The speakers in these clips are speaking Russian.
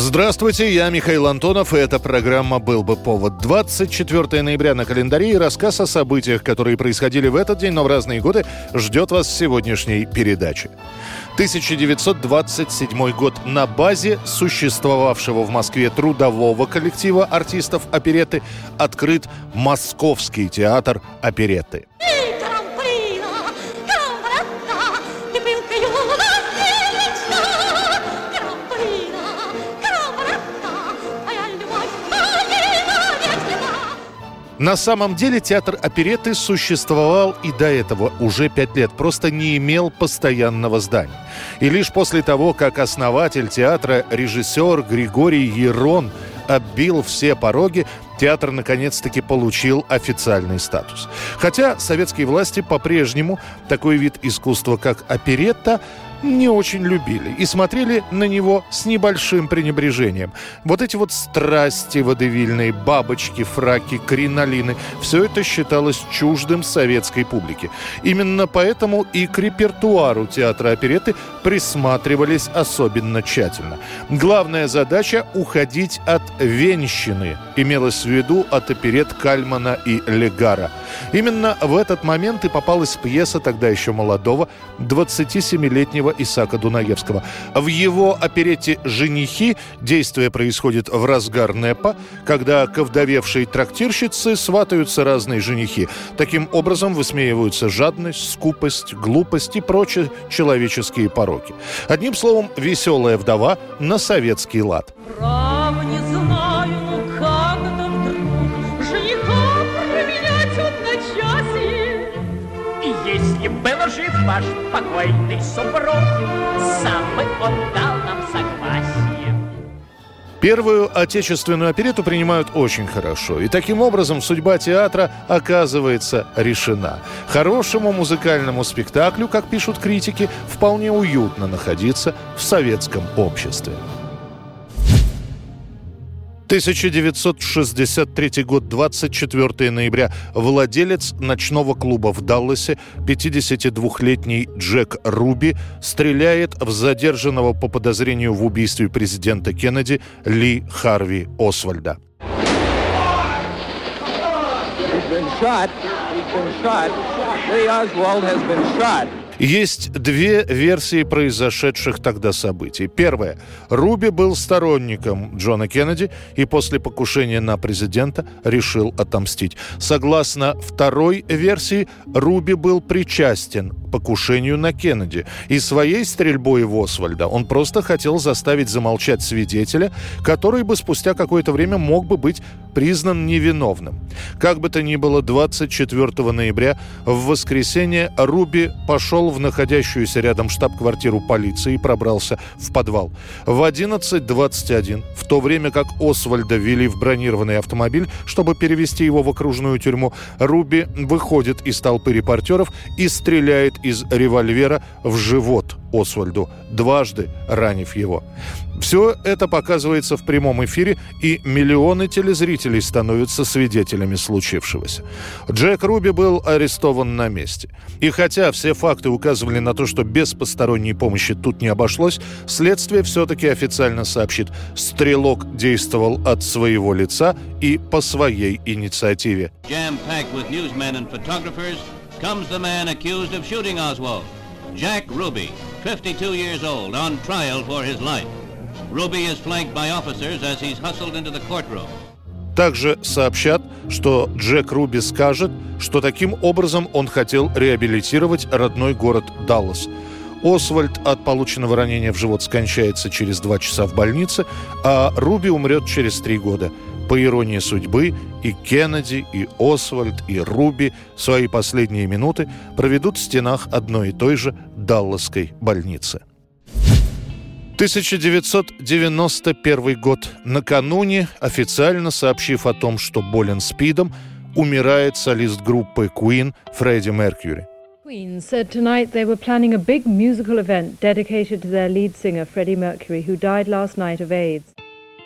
Здравствуйте, я Михаил Антонов, и эта программа «Был бы повод». 24 ноября на календаре и рассказ о событиях, которые происходили в этот день, но в разные годы, ждет вас в сегодняшней передаче. 1927 год. На базе существовавшего в Москве трудового коллектива артистов опереты открыт Московский театр опереты. На самом деле театр опереты существовал и до этого уже пять лет, просто не имел постоянного здания. И лишь после того, как основатель театра, режиссер Григорий Ерон оббил все пороги, театр наконец-таки получил официальный статус. Хотя советские власти по-прежнему такой вид искусства, как оперетта, не очень любили и смотрели на него с небольшим пренебрежением. Вот эти вот страсти водевильные, бабочки, фраки, кринолины – все это считалось чуждым советской публике. Именно поэтому и к репертуару театра опереты присматривались особенно тщательно. Главная задача – уходить от венщины, имелось в виду от оперет Кальмана и Легара. Именно в этот момент и попалась пьеса тогда еще молодого 27-летнего Исака Дунаевского. В его оперете «Женихи» действие происходит в разгар НЭПа, когда к овдовевшей трактирщице сватаются разные женихи. Таким образом высмеиваются жадность, скупость, глупость и прочие человеческие пороки. Одним словом, веселая вдова на советский лад. Прав И был жив ваш покойный супруг, сам он дал нам согласие. Первую отечественную оперету принимают очень хорошо. И таким образом судьба театра оказывается решена. Хорошему музыкальному спектаклю, как пишут критики, вполне уютно находиться в советском обществе. 1963 год, 24 ноября. Владелец ночного клуба в Далласе, 52-летний Джек Руби, стреляет в задержанного по подозрению в убийстве президента Кеннеди Ли Харви Освальда. He's been shot. He's been shot. Lee Oswald has been shot. Есть две версии произошедших тогда событий. Первая. Руби был сторонником Джона Кеннеди и после покушения на президента решил отомстить. Согласно второй версии, Руби был причастен покушению на Кеннеди. И своей стрельбой в Освальда он просто хотел заставить замолчать свидетеля, который бы спустя какое-то время мог бы быть признан невиновным. Как бы то ни было, 24 ноября в воскресенье Руби пошел в находящуюся рядом штаб-квартиру полиции и пробрался в подвал. В 11.21, в то время как Освальда вели в бронированный автомобиль, чтобы перевести его в окружную тюрьму, Руби выходит из толпы репортеров и стреляет из револьвера в живот Освальду, дважды ранив его. Все это показывается в прямом эфире, и миллионы телезрителей становятся свидетелями случившегося. Джек Руби был арестован на месте. И хотя все факты указывали на то, что без посторонней помощи тут не обошлось, следствие все-таки официально сообщит, стрелок действовал от своего лица и по своей инициативе. Comes the man accused of shooting Oswald, Jack Ruby, 52 years old, on trial for his life. Ruby is flanked by officers as he's hustled into the courtroom. Также сообщат, что Джек Руби скажет, что таким образом он хотел реабилитировать родной город Даллас. Освальд от полученного ранения в живот скончается через два часа в больнице, а Руби умрет через три года. По иронии судьбы, и Кеннеди, и Освальд, и Руби свои последние минуты проведут в стенах одной и той же Далласской больницы. 1991 год. Накануне, официально сообщив о том, что болен СПИДом, умирает солист группы Queen Фредди Меркьюри. Queen said tonight they were planning a big musical event dedicated to their lead singer Freddie Mercury, who died last night of AIDS.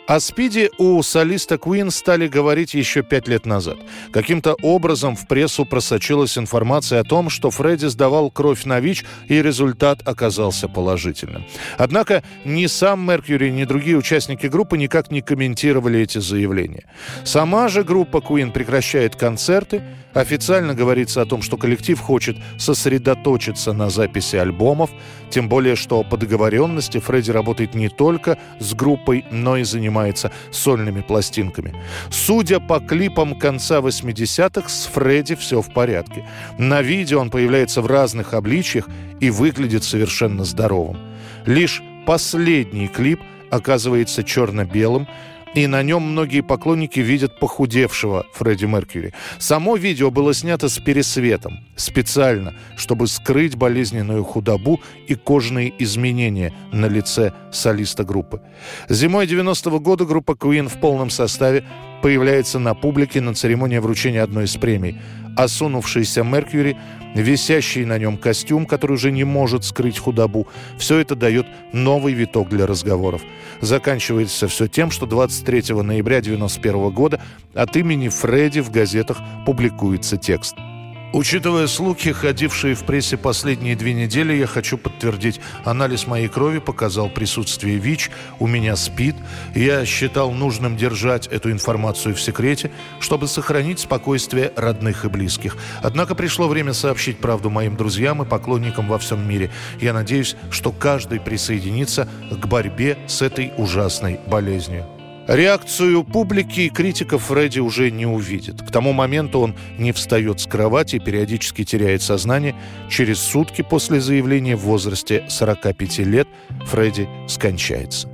О спиде у солиста Queen стали говорить еще пять лет назад. Каким-то образом в прессу просочилась информация о том, что Фредди сдавал кровь на ВИЧ, и результат оказался положительным. Однако ни сам Меркьюри, ни другие участники группы никак не комментировали эти заявления. Сама же группа Queen прекращает концерты, Официально говорится о том, что коллектив хочет сосредоточиться на записи альбомов, тем более, что по договоренности Фредди работает не только с группой, но и занимается сольными пластинками. Судя по клипам конца 80-х, с Фредди все в порядке. На видео он появляется в разных обличьях и выглядит совершенно здоровым. Лишь последний клип оказывается черно-белым, и на нем многие поклонники видят похудевшего Фредди Меркьюри. Само видео было снято с пересветом, специально, чтобы скрыть болезненную худобу и кожные изменения на лице солиста группы. Зимой 90-го года группа Queen в полном составе появляется на публике на церемонии вручения одной из премий. Осунувшийся Меркьюри висящий на нем костюм, который уже не может скрыть худобу. Все это дает новый виток для разговоров. Заканчивается все тем, что 23 ноября 1991 года от имени Фредди в газетах публикуется текст – Учитывая слухи, ходившие в прессе последние две недели, я хочу подтвердить, анализ моей крови показал присутствие ВИЧ, у меня СПИД. Я считал нужным держать эту информацию в секрете, чтобы сохранить спокойствие родных и близких. Однако пришло время сообщить правду моим друзьям и поклонникам во всем мире. Я надеюсь, что каждый присоединится к борьбе с этой ужасной болезнью. Реакцию публики и критиков Фредди уже не увидит. К тому моменту он не встает с кровати и периодически теряет сознание. Через сутки после заявления в возрасте 45 лет Фредди скончается.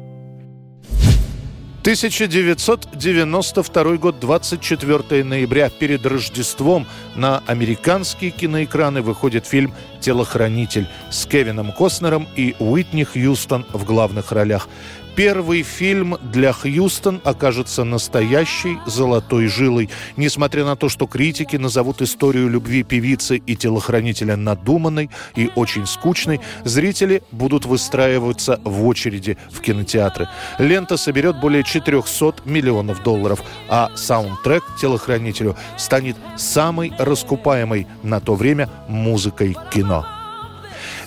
1992 год, 24 ноября, перед Рождеством на американские киноэкраны выходит фильм «Телохранитель» с Кевином Костнером и Уитни Хьюстон в главных ролях первый фильм для Хьюстон окажется настоящей золотой жилой. Несмотря на то, что критики назовут историю любви певицы и телохранителя надуманной и очень скучной, зрители будут выстраиваться в очереди в кинотеатры. Лента соберет более 400 миллионов долларов, а саундтрек телохранителю станет самой раскупаемой на то время музыкой кино.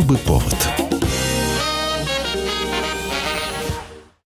Был бы повод.